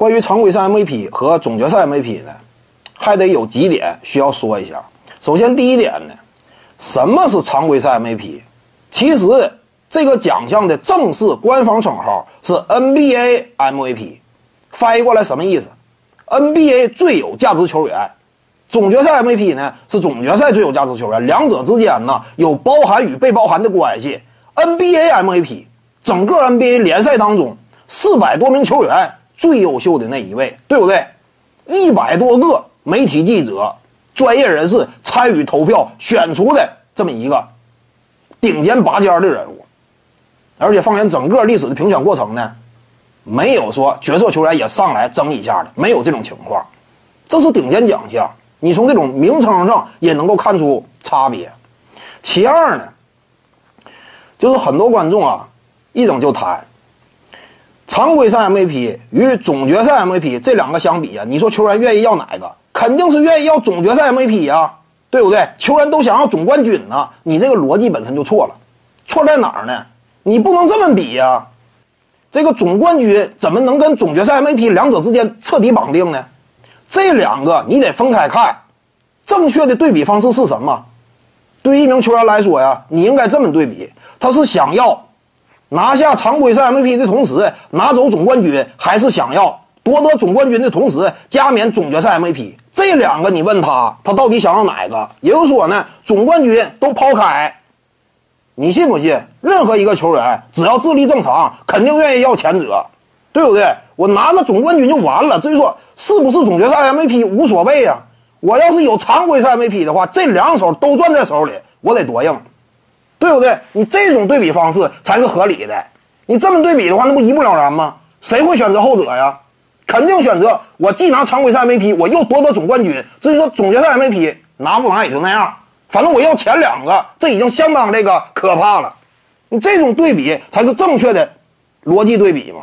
关于常规赛 MVP 和总决赛 MVP 呢，还得有几点需要说一下。首先，第一点呢，什么是常规赛 MVP？其实这个奖项的正式官方称号是 NBA MVP，翻译过来什么意思？NBA 最有价值球员，总决赛 MVP 呢是总决赛最有价值球员，两者之间呢有包含与被包含的关系。NBA MVP，整个 NBA 联赛当中四百多名球员最优秀的那一位，对不对？一百多个媒体记者、专业人士参与投票选出的这么一个顶尖拔尖的人物，而且放眼整个历史的评选过程呢，没有说角色球员也上来争一下的，没有这种情况。这是顶尖奖项，你从这种名称上也能够看出差别。其二呢？就是很多观众啊，一整就谈常规赛 MVP 与总决赛 MVP 这两个相比啊，你说球员愿意要哪个？肯定是愿意要总决赛 MVP 呀，对不对？球员都想要总冠军呢，你这个逻辑本身就错了。错在哪儿呢？你不能这么比呀，这个总冠军怎么能跟总决赛 MVP 两者之间彻底绑定呢？这两个你得分开看。正确的对比方式是什么？对于一名球员来说呀，你应该这么对比。他是想要拿下常规赛 MVP 的同时拿走总冠军，还是想要夺得总冠军的同时加冕总决赛 MVP？这两个你问他，他到底想要哪个？也就是说呢，总冠军都抛开，你信不信？任何一个球员只要智力正常，肯定愿意要前者，对不对？我拿个总冠军就完了。至于说是不是总决赛 MVP 无所谓啊。我要是有常规赛 MVP 的话，这两手都攥在手里，我得多硬。对不对？你这种对比方式才是合理的。你这么对比的话，那不一目了然吗？谁会选择后者呀？肯定选择我既拿常规赛 MVP，我又夺得总冠军。至于说总决赛 MVP 拿不拿也就那样，反正我要前两个，这已经相当这个可怕了。你这种对比才是正确的逻辑对比嘛？